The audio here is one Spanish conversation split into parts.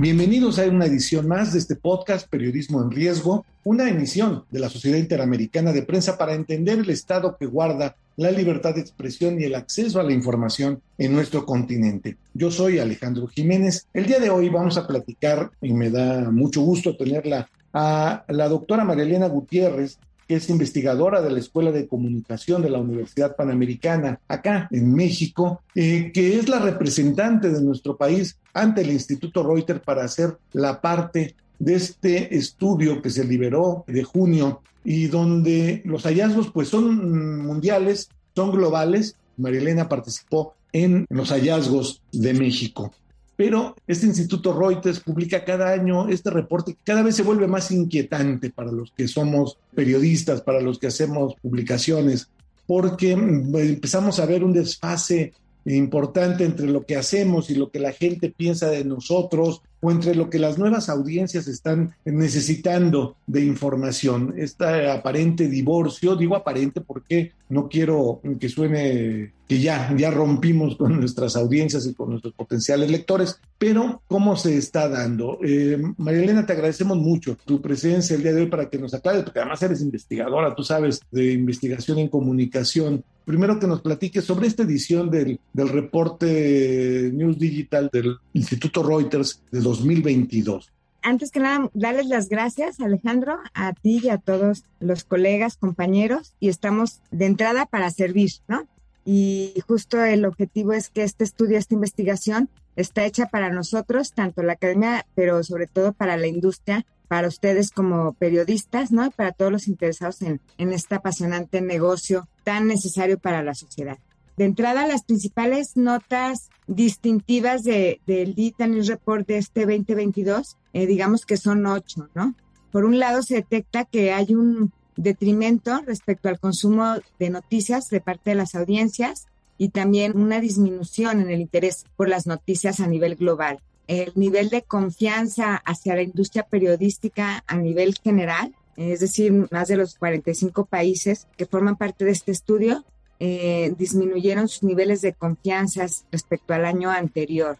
Bienvenidos a una edición más de este podcast Periodismo en Riesgo, una emisión de la Sociedad Interamericana de Prensa para entender el estado que guarda la libertad de expresión y el acceso a la información en nuestro continente. Yo soy Alejandro Jiménez. El día de hoy vamos a platicar, y me da mucho gusto tenerla, a la doctora María Elena Gutiérrez, que es investigadora de la Escuela de Comunicación de la Universidad Panamericana, acá en México, eh, que es la representante de nuestro país ante el Instituto Reuters para hacer la parte de este estudio que se liberó de junio y donde los hallazgos pues son mundiales, son globales. María Elena participó en los hallazgos de México pero este Instituto Reuters publica cada año este reporte que cada vez se vuelve más inquietante para los que somos periodistas, para los que hacemos publicaciones, porque mm, empezamos a ver un desfase importante entre lo que hacemos y lo que la gente piensa de nosotros, o entre lo que las nuevas audiencias están necesitando de información. Este aparente divorcio, digo aparente porque no quiero que suene que ya, ya rompimos con nuestras audiencias y con nuestros potenciales lectores, pero ¿cómo se está dando? Eh, María Elena, te agradecemos mucho tu presencia el día de hoy para que nos aclares, porque además eres investigadora, tú sabes, de investigación en comunicación. Primero que nos platiques sobre esta edición del, del reporte News Digital del Instituto Reuters de 2022 antes que nada, darles las gracias, Alejandro, a ti y a todos los colegas, compañeros, y estamos de entrada para servir, ¿no? Y justo el objetivo es que este estudio, esta investigación, está hecha para nosotros, tanto la academia, pero sobre todo para la industria, para ustedes como periodistas, ¿no? Y para todos los interesados en, en este apasionante negocio tan necesario para la sociedad. De entrada, las principales notas distintivas de, del Digital News Report de este 2022, eh, digamos que son ocho, ¿no? Por un lado, se detecta que hay un detrimento respecto al consumo de noticias de parte de las audiencias y también una disminución en el interés por las noticias a nivel global. El nivel de confianza hacia la industria periodística a nivel general, es decir, más de los 45 países que forman parte de este estudio, eh, disminuyeron sus niveles de confianza respecto al año anterior,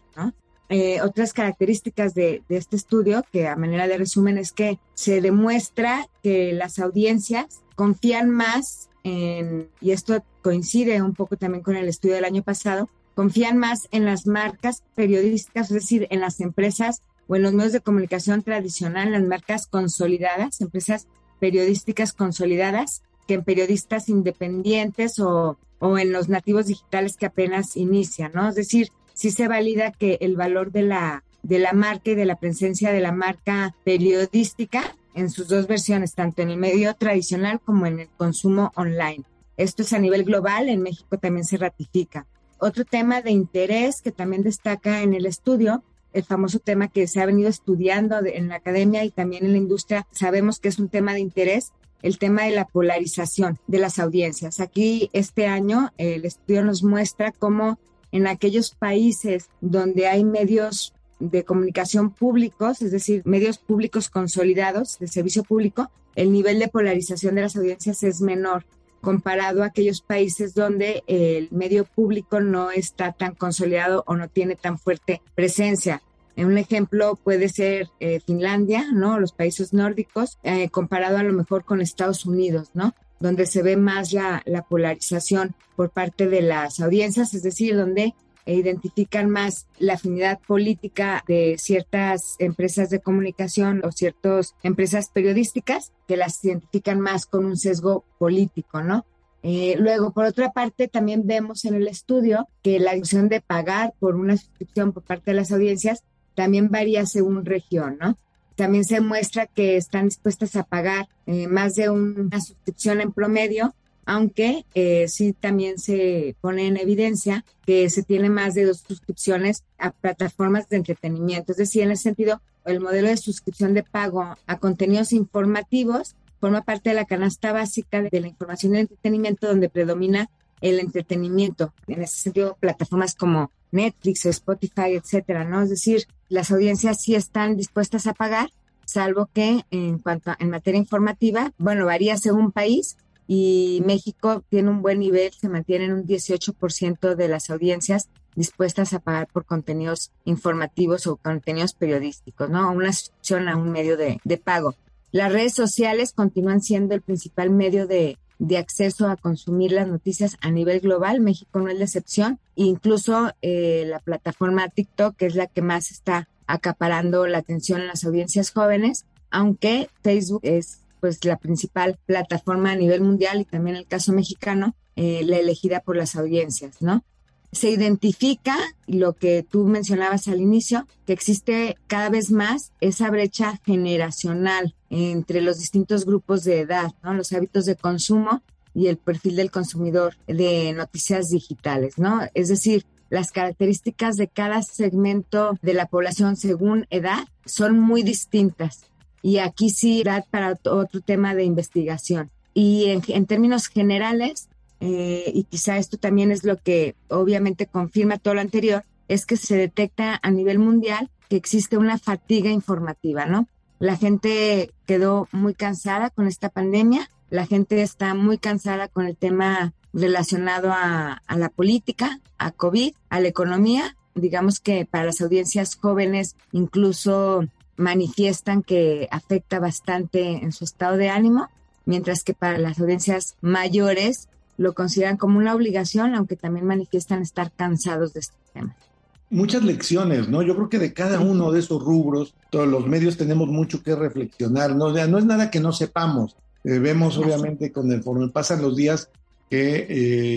eh, otras características de, este estudio, que a manera de resumen es que se demuestra que las audiencias confían más en, y esto coincide un poco también con el estudio del año pasado, confían más en las marcas periodísticas, es decir, en las empresas o en los medios de comunicación tradicional, las marcas consolidadas, empresas periodísticas consolidadas, que en periodistas independientes o, o en los nativos digitales que apenas inician, ¿no? Es decir, sí se valida que el valor de la, de la marca y de la presencia de la marca periodística en sus dos versiones, tanto en el medio tradicional como en el consumo online. Esto es a nivel global, en México también se ratifica. Otro tema de interés que también destaca en el estudio, el famoso tema que se ha venido estudiando en la academia y también en la industria, sabemos que es un tema de interés, el tema de la polarización de las audiencias. Aquí este año el estudio nos muestra cómo en aquellos países donde hay medios de comunicación públicos, es decir, medios públicos consolidados de servicio público, el nivel de polarización de las audiencias es menor comparado a aquellos países donde el medio público no está tan consolidado o no tiene tan fuerte presencia. Un ejemplo puede ser eh, Finlandia, ¿no? Los países nórdicos, eh, comparado a lo mejor con Estados Unidos, ¿no? Donde se ve más la, polarización por parte de las audiencias, es decir, donde identifican más la afinidad política de ciertas empresas de comunicación o ciertas empresas periodísticas que las identifican más con un sesgo político, ¿no? Eh, luego, por otra parte, también vemos en el estudio que la decisión de pagar por una suscripción por parte de las audiencias también varía según región, ¿no? También se muestra que están dispuestas a pagar eh, más de una suscripción en promedio, aunque eh, sí también se pone en evidencia que se tiene más de dos suscripciones a plataformas de entretenimiento. Es decir, en ese sentido, el modelo de suscripción de pago a contenidos informativos forma parte de la canasta básica de la información y el entretenimiento donde predomina el entretenimiento. En ese sentido, plataformas como Netflix o Spotify, etcétera, ¿no? Es decir, las audiencias sí están dispuestas a pagar, salvo que en cuanto a, en materia informativa, bueno, varía según país y México tiene un buen nivel, se mantiene en un 18% de las audiencias dispuestas a pagar por contenidos informativos o contenidos periodísticos, ¿no? Una suscripción a un medio de, de pago. Las redes sociales continúan siendo el principal medio de, de acceso a consumir las noticias a nivel global. México no es la excepción. Incluso eh, la plataforma TikTok, que es la que más está acaparando la atención en las audiencias jóvenes, aunque Facebook es pues la principal plataforma a nivel mundial y también el caso mexicano, eh, la elegida por las audiencias, ¿no? se identifica lo que tú mencionabas al inicio, que existe cada vez más esa brecha generacional entre los distintos grupos de edad, los hábitos de consumo y el perfil del consumidor de noticias digitales, ¿no? Es decir, las características de cada segmento de la población según edad son muy distintas. Y aquí sí da para otro tema de investigación. Y en, términos generales, eh, y quizá esto también es lo que obviamente confirma todo lo anterior, es que se detecta a nivel mundial que existe una fatiga informativa, ¿no? La gente quedó muy cansada con esta pandemia, la gente está muy cansada con el tema relacionado a, a la política, a COVID, a la economía. Digamos que para las audiencias jóvenes incluso manifiestan que afecta bastante en su estado de ánimo, mientras que para las audiencias mayores lo consideran como una obligación, aunque también manifiestan estar cansados de este tema. Muchas lecciones, ¿no? Yo creo que de cada uno de esos rubros, todos los medios tenemos mucho que reflexionar, ¿no? O sea, no es nada que no sepamos. Eh, vemos, obviamente, conforme pasan los días, que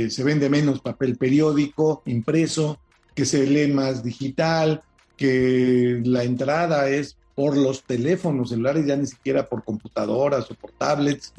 eh, se vende menos papel periódico, impreso, que se lee más digital, que la entrada es por los teléfonos celulares, ya ni siquiera por computadoras o por tablets,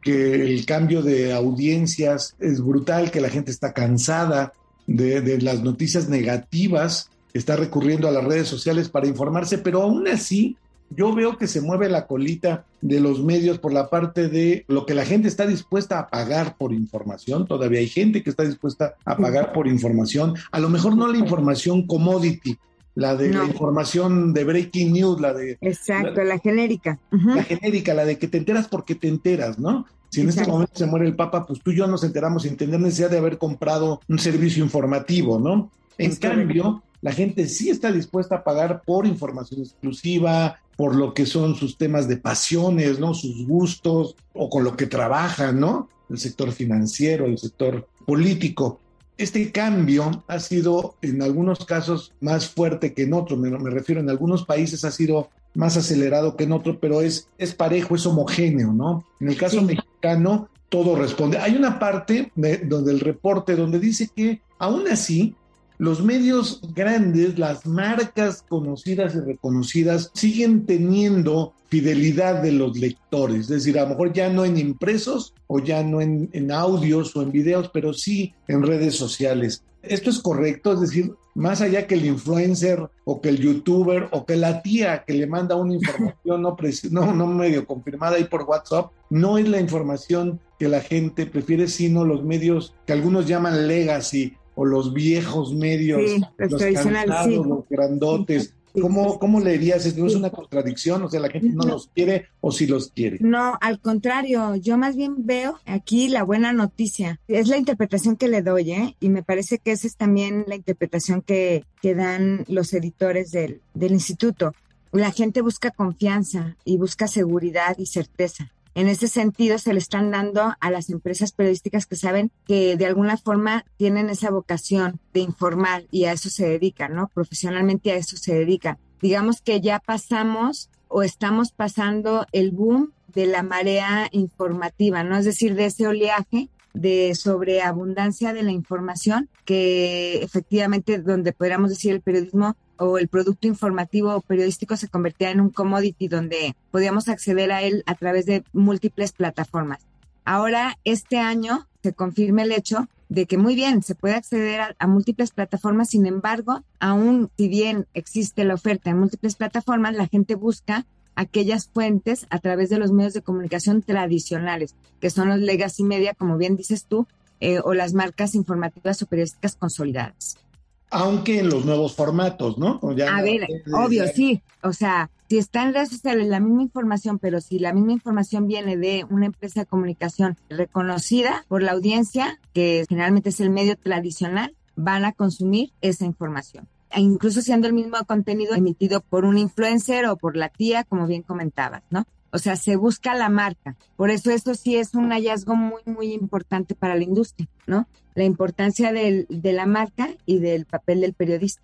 que el cambio de audiencias es brutal, que la gente está cansada de, las noticias negativas, está recurriendo a las redes sociales para informarse, pero aún así yo veo que se mueve la colita de los medios por la parte de lo que la gente está dispuesta a pagar por información. Todavía hay gente que está dispuesta a pagar por información. A lo mejor no la información commodity, la de la información de breaking news, la de... Exacto, la, genérica. La genérica, la de que te enteras porque te enteras, ¿no? Si en este momento se muere el Papa, pues tú y yo nos enteramos sin tener necesidad de haber comprado un servicio informativo, ¿no? En cambio, la gente sí está dispuesta a pagar por información exclusiva, por lo que son sus temas de pasiones, ¿no? Sus gustos o con lo que trabajan, ¿no? El sector financiero, el sector político. Este cambio ha sido en algunos casos más fuerte que en otros, me, refiero en algunos países ha sido más acelerado que en otros, pero es, es parejo, es homogéneo, ¿no? En el caso mexicano, todo responde. Hay una parte donde el reporte donde dice que aún así los medios grandes, las marcas conocidas y reconocidas, siguen teniendo fidelidad de los lectores. Es decir, a lo mejor ya no en impresos o ya no en, audios o en videos, pero sí en redes sociales. Esto es correcto, es decir, más allá que el influencer o que el youtuber o que la tía que le manda una información no, no, no medio confirmada ahí por WhatsApp, no es la información que la gente prefiere, sino los medios que algunos llaman legacy o los viejos medios, los, tradicionales, los grandotes. ¿Cómo, ¿Cómo le dirías esto? ¿Es una contradicción? O sea, la gente no, los quiere o si los quiere. No, al contrario, yo más bien veo aquí la buena noticia. Es la interpretación que le doy, ¿eh? Y me parece que esa es también la interpretación que, que dan los editores del, del instituto. La gente busca confianza y busca seguridad y certeza. En ese sentido, se le están dando a las empresas periodísticas que saben que de alguna forma tienen esa vocación de informar y a eso se dedican, ¿no? Profesionalmente a eso se dedican. Digamos que ya pasamos o estamos pasando el boom de la marea informativa, ¿no? Es decir, de ese oleaje de sobreabundancia de la información, que efectivamente donde podríamos decir el periodismo o el producto informativo o periodístico se convertía en un commodity donde podíamos acceder a él a través de múltiples plataformas. Ahora, este año, se confirma el hecho de que muy bien, se puede acceder a, múltiples plataformas, sin embargo, aún si bien existe la oferta en múltiples plataformas, la gente busca aquellas fuentes a través de los medios de comunicación tradicionales, que son los legacy media, como bien dices tú, eh, o las marcas informativas o periodísticas consolidadas aunque en los nuevos formatos, ¿no? a ver, obvio, sí. O sea, si está en redes sociales la misma información, pero si la misma información viene de una empresa de comunicación reconocida por la audiencia, que generalmente es el medio tradicional, van a consumir esa información. E incluso siendo el mismo contenido emitido por un influencer o por la tía, como bien comentabas, ¿no? O sea, se busca la marca. Por eso esto sí es un hallazgo muy, muy importante para la industria, ¿no? La importancia de la marca y del papel del periodista.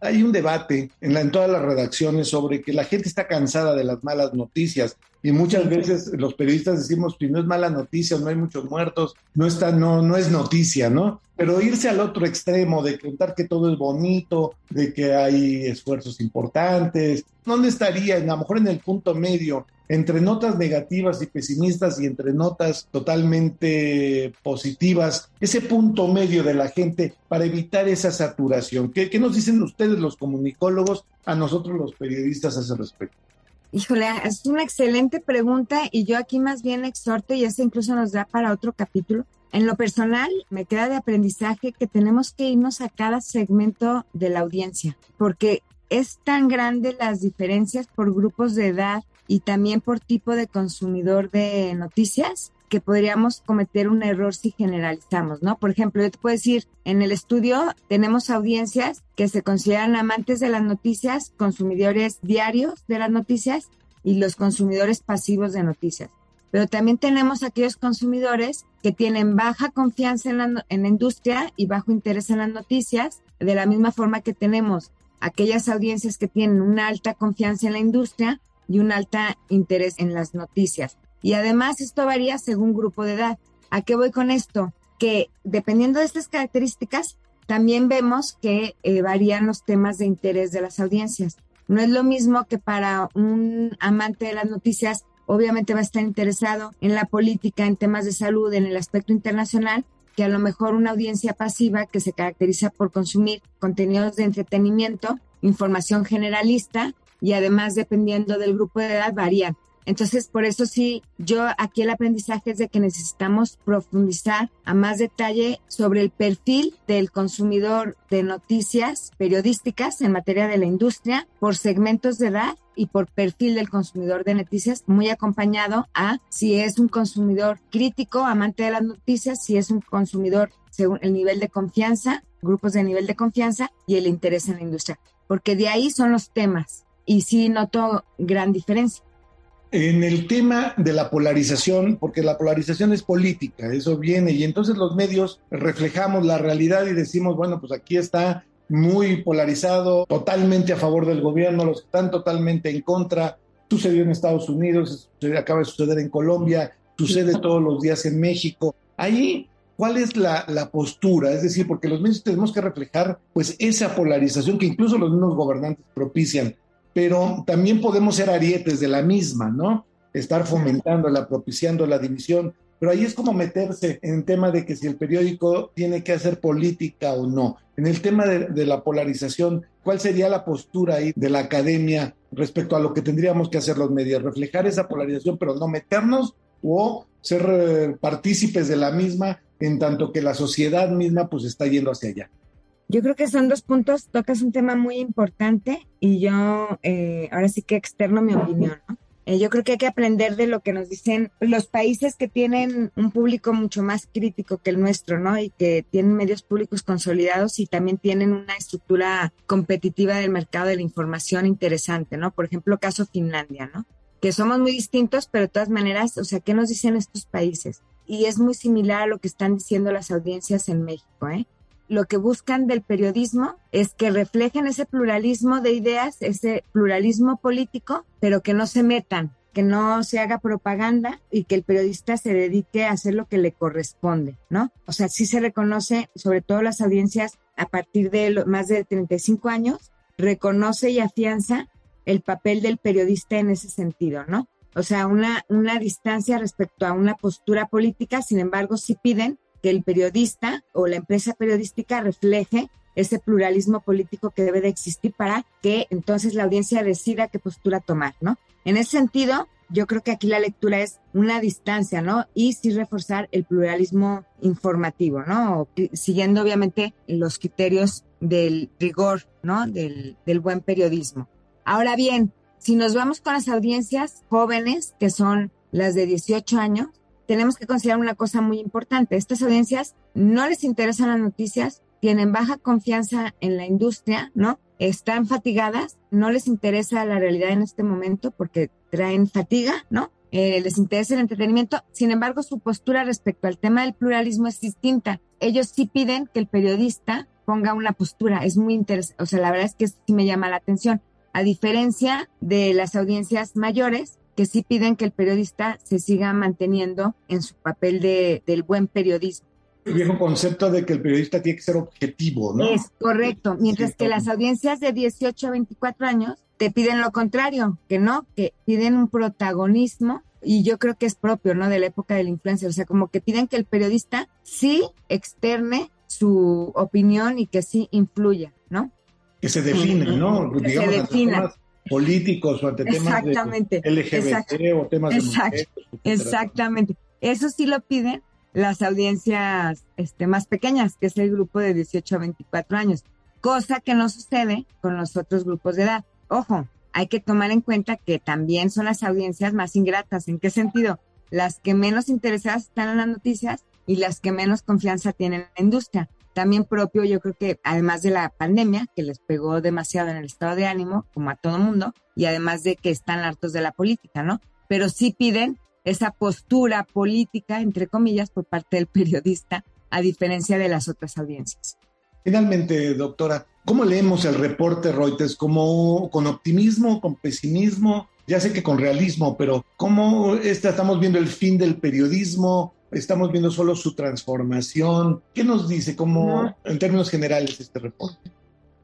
Hay un debate en, la, en todas las redacciones sobre que la gente está cansada de las malas noticias y muchas veces los periodistas decimos, que no es mala noticia, no hay muchos muertos, no está, no, no es noticia, ¿no? Pero irse al otro extremo de contar que todo es bonito, de que hay esfuerzos importantes, ¿dónde estaría? A lo mejor en el punto medio, entre notas negativas y pesimistas y entre notas totalmente positivas, ese punto medio de la gente para evitar esa saturación. ¿Qué, qué nos dicen ustedes los comunicólogos a nosotros los periodistas a ese respecto? Híjole, es una excelente pregunta y yo aquí más bien exhorto y eso incluso nos da para otro capítulo. En lo personal, me queda de aprendizaje que tenemos que irnos a cada segmento de la audiencia, porque es tan grande las diferencias por grupos de edad y también por tipo de consumidor de noticias que podríamos cometer un error si generalizamos, ¿no? Por ejemplo, yo te puedo decir, en el estudio tenemos audiencias que se consideran amantes de las noticias, consumidores diarios de las noticias y los consumidores pasivos de noticias. Pero también tenemos aquellos consumidores que tienen baja confianza en la, en la industria y bajo interés en las noticias, de la misma forma que tenemos aquellas audiencias que tienen una alta confianza en la industria y un alto interés en las noticias. Y además esto varía según grupo de edad. ¿A qué voy con esto? Que dependiendo de estas características, también vemos que eh, varían los temas de interés de las audiencias. No es lo mismo que para un amante de las noticias, obviamente va a estar interesado en la política, en temas de salud, en el aspecto internacional, que a lo mejor una audiencia pasiva que se caracteriza por consumir contenidos de entretenimiento, información generalista y además dependiendo del grupo de edad varían. Entonces, por eso sí, yo aquí el aprendizaje es de que necesitamos profundizar a más detalle sobre el perfil del consumidor de noticias periodísticas en materia de la industria por segmentos de edad y por perfil del consumidor de noticias, muy acompañado a si es un consumidor crítico, amante de las noticias, si es un consumidor según el nivel de confianza, grupos de nivel de confianza y el interés en la industria, porque de ahí son los temas y sí noto gran diferencia. En el tema de la polarización, porque la polarización es política, eso viene, y entonces los medios reflejamos la realidad y decimos, bueno, pues aquí está muy polarizado, totalmente a favor del gobierno, los que están totalmente en contra. Sucedió en Estados Unidos, acaba de suceder en Colombia, sucede todos los días en México. Ahí, ¿cuál es la, la, postura? Es decir, porque los medios tenemos que reflejar pues esa polarización que incluso los mismos gobernantes propician pero también podemos ser arietes de la misma, ¿no? Estar fomentándola, propiciando la división. Pero ahí es como meterse en el tema de que si el periódico tiene que hacer política o no. En el tema de, la polarización, ¿cuál sería la postura ahí de la academia respecto a lo que tendríamos que hacer los medios? Reflejar esa polarización, pero no meternos o ser eh, partícipes de la misma en tanto que la sociedad misma pues está yendo hacia allá. Yo creo que son dos puntos, tocas un tema muy importante y yo eh, ahora sí que externo mi opinión, ¿no? Eh, yo creo que hay que aprender de lo que nos dicen los países que tienen un público mucho más crítico que el nuestro, ¿no? Y que tienen medios públicos consolidados y también tienen una estructura competitiva del mercado de la información interesante, ¿no? Por ejemplo, caso Finlandia, ¿no? Que somos muy distintos, pero de todas maneras, o sea, ¿qué nos dicen estos países? Y es muy similar a lo que están diciendo las audiencias en México, ¿eh? Lo que buscan del periodismo es que reflejen ese pluralismo de ideas, ese pluralismo político, pero que no se metan que no se haga propaganda y que el periodista se dedique a hacer lo que le corresponde, ¿no? O sea, sí se reconoce, sobre todo las audiencias a partir de más de 35 años, reconoce y afianza el papel del periodista en ese sentido, ¿no? O sea, una, una distancia respecto a una postura política, sin embargo, sí piden que el periodista o la empresa periodística refleje ese pluralismo político que debe de existir para que entonces la audiencia decida qué postura tomar, ¿no? En ese sentido, yo creo que aquí la lectura es una distancia, ¿no? Y sí reforzar el pluralismo informativo, ¿no? Siguiendo obviamente los criterios del rigor, ¿no? Del, del buen periodismo. Ahora bien, si nos vamos con las audiencias jóvenes, que son las de 18 años, tenemos que considerar una cosa muy importante. Estas audiencias no les interesan las noticias, tienen baja confianza en la industria, ¿no? Están fatigadas, no les interesa la realidad en este momento porque traen fatiga, ¿no? Eh, les interesa el entretenimiento. Sin embargo, su postura respecto al tema del pluralismo es distinta. Ellos sí piden que el periodista ponga una postura. Es muy interesante. O sea, la verdad es que sí me llama la atención. A diferencia de las audiencias mayores, que sí piden que el periodista se siga manteniendo en su papel de, del buen periodismo. El viejo concepto de que el periodista tiene que ser objetivo, ¿no? Es correcto, mientras que las audiencias de 18 a 24 años te piden lo contrario, que no, que piden un protagonismo y yo creo que es propio, ¿no? De la época del influencer, o sea, como que piden que el periodista sí externe su opinión y que sí influya, ¿no? Que se define, ¿no? Que se defina políticos o ante temas de LGBT o temas de mujeres, Exactamente. Eso sí lo piden las audiencias este, más pequeñas, que es el grupo de 18 a 24 años, cosa que no sucede con los otros grupos de edad. Ojo, hay que tomar en cuenta que también son las audiencias más ingratas. ¿En qué sentido? Las que menos interesadas están en las noticias y las que menos confianza tienen en la industria también propio, yo creo que además de la pandemia, que les pegó demasiado en el estado de ánimo, como a todo mundo, y además de que están hartos de la política, ¿no? Pero sí piden esa postura política, entre comillas, por parte del periodista, a diferencia de las otras audiencias. Finalmente, doctora, ¿cómo leemos el reporte Reuters? ¿Como con optimismo, con pesimismo? Ya sé que con realismo, pero ¿cómo estamos viendo el fin del periodismo? Estamos viendo solo su transformación. ¿Qué nos dice como en términos generales este reporte?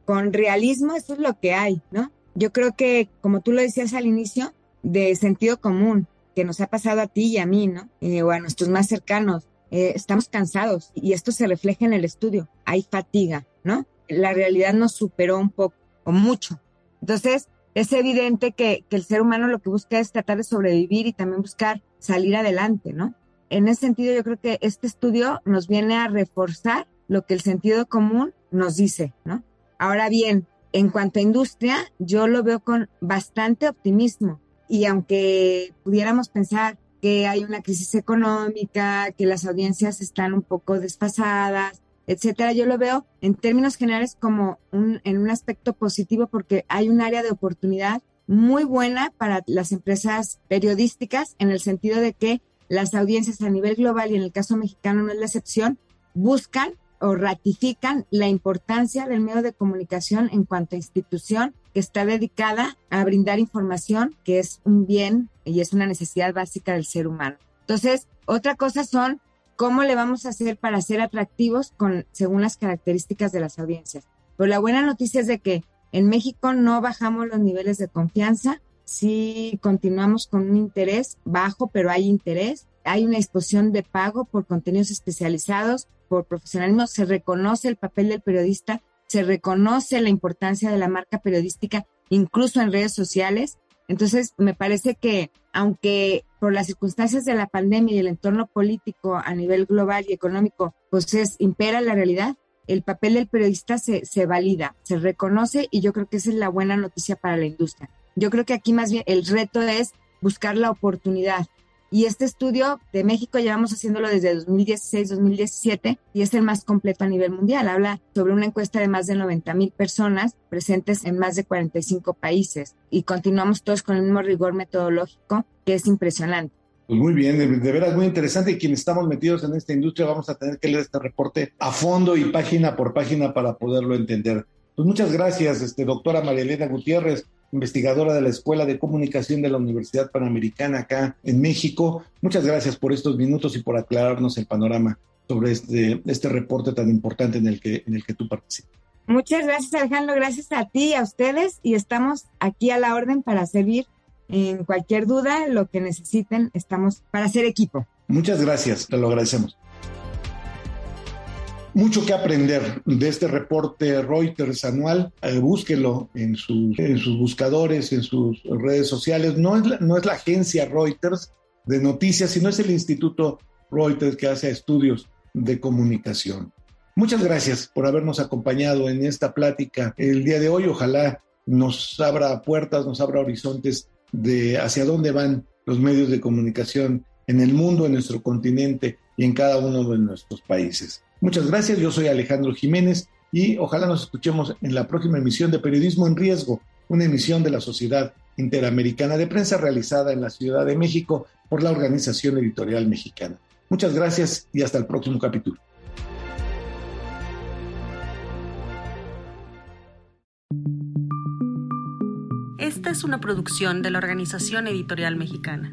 Con realismo eso es lo que hay, ¿no? Yo creo que, como tú lo decías al inicio, de sentido común, que nos ha pasado a ti y a mí, ¿no? Eh, o a nuestros más cercanos. Eh, estamos cansados y esto se refleja en el estudio. Hay fatiga, ¿no? La realidad nos superó un poco o mucho. Entonces, es evidente que, que el ser humano lo que busca es tratar de sobrevivir y también buscar salir adelante, ¿no? En ese sentido yo creo que este estudio nos viene a reforzar lo que el sentido común nos dice, ¿no? Ahora bien, en cuanto a industria, yo lo veo con bastante optimismo y aunque pudiéramos pensar que hay una crisis económica, que las audiencias están un poco desfasadas, etcétera, yo lo veo en términos generales como en un aspecto positivo porque hay un área de oportunidad muy buena para las empresas periodísticas en el sentido de que las audiencias a nivel global y en el caso mexicano no es la excepción, buscan o ratifican la importancia del medio de comunicación en cuanto a institución que está dedicada a brindar información que es un bien y es una necesidad básica del ser humano. Entonces, otra cosa son cómo le vamos a hacer para ser atractivos con, según las características de las audiencias. Pero la buena noticia es de que en México no bajamos los niveles de confianza, sí continuamos con un interés bajo, pero hay interés. Hay una disposición de pago por contenidos especializados, por profesionalismo. Se reconoce el papel del periodista, se reconoce la importancia de la marca periodística, incluso en redes sociales. Entonces, me parece que aunque por las circunstancias de la pandemia y el entorno político a nivel global y económico, pues es, impera la realidad, el papel del periodista se, se valida, se reconoce y yo creo que esa es la buena noticia para la industria. Yo creo que aquí más bien el reto es buscar la oportunidad. Y este estudio de México llevamos haciéndolo desde 2016-2017 y es el más completo a nivel mundial. Habla sobre una encuesta de más de 90 mil personas presentes en más de 45 países y continuamos todos con el mismo rigor metodológico que es impresionante. Pues muy bien, de, veras muy interesante y quienes estamos metidos en esta industria vamos a tener que leer este reporte a fondo y página por página para poderlo entender. Pues muchas gracias, este, doctora María Gutiérrez, investigadora de la Escuela de Comunicación de la Universidad Panamericana acá en México. Muchas gracias por estos minutos y por aclararnos el panorama sobre este, este reporte tan importante en el, que, en el que tú participas. Muchas gracias Alejandro, gracias a ti y a ustedes y estamos aquí a la orden para servir en cualquier duda, lo que necesiten, estamos para hacer equipo. Muchas gracias, te lo agradecemos. Mucho que aprender de este reporte Reuters anual. Eh, búsquelo en sus, en sus buscadores, en sus redes sociales. No es, la, no es la agencia Reuters de noticias, sino es el Instituto Reuters que hace estudios de comunicación. Muchas gracias por habernos acompañado en esta plática el día de hoy. Ojalá nos abra puertas, nos abra horizontes de hacia dónde van los medios de comunicación en el mundo, en nuestro continente y en cada uno de nuestros países. Muchas gracias, yo soy Alejandro Jiménez y ojalá nos escuchemos en la próxima emisión de Periodismo en Riesgo, una emisión de la Sociedad Interamericana de Prensa realizada en la Ciudad de México por la Organización Editorial Mexicana. Muchas gracias y hasta el próximo capítulo. Esta es una producción de la Organización Editorial Mexicana.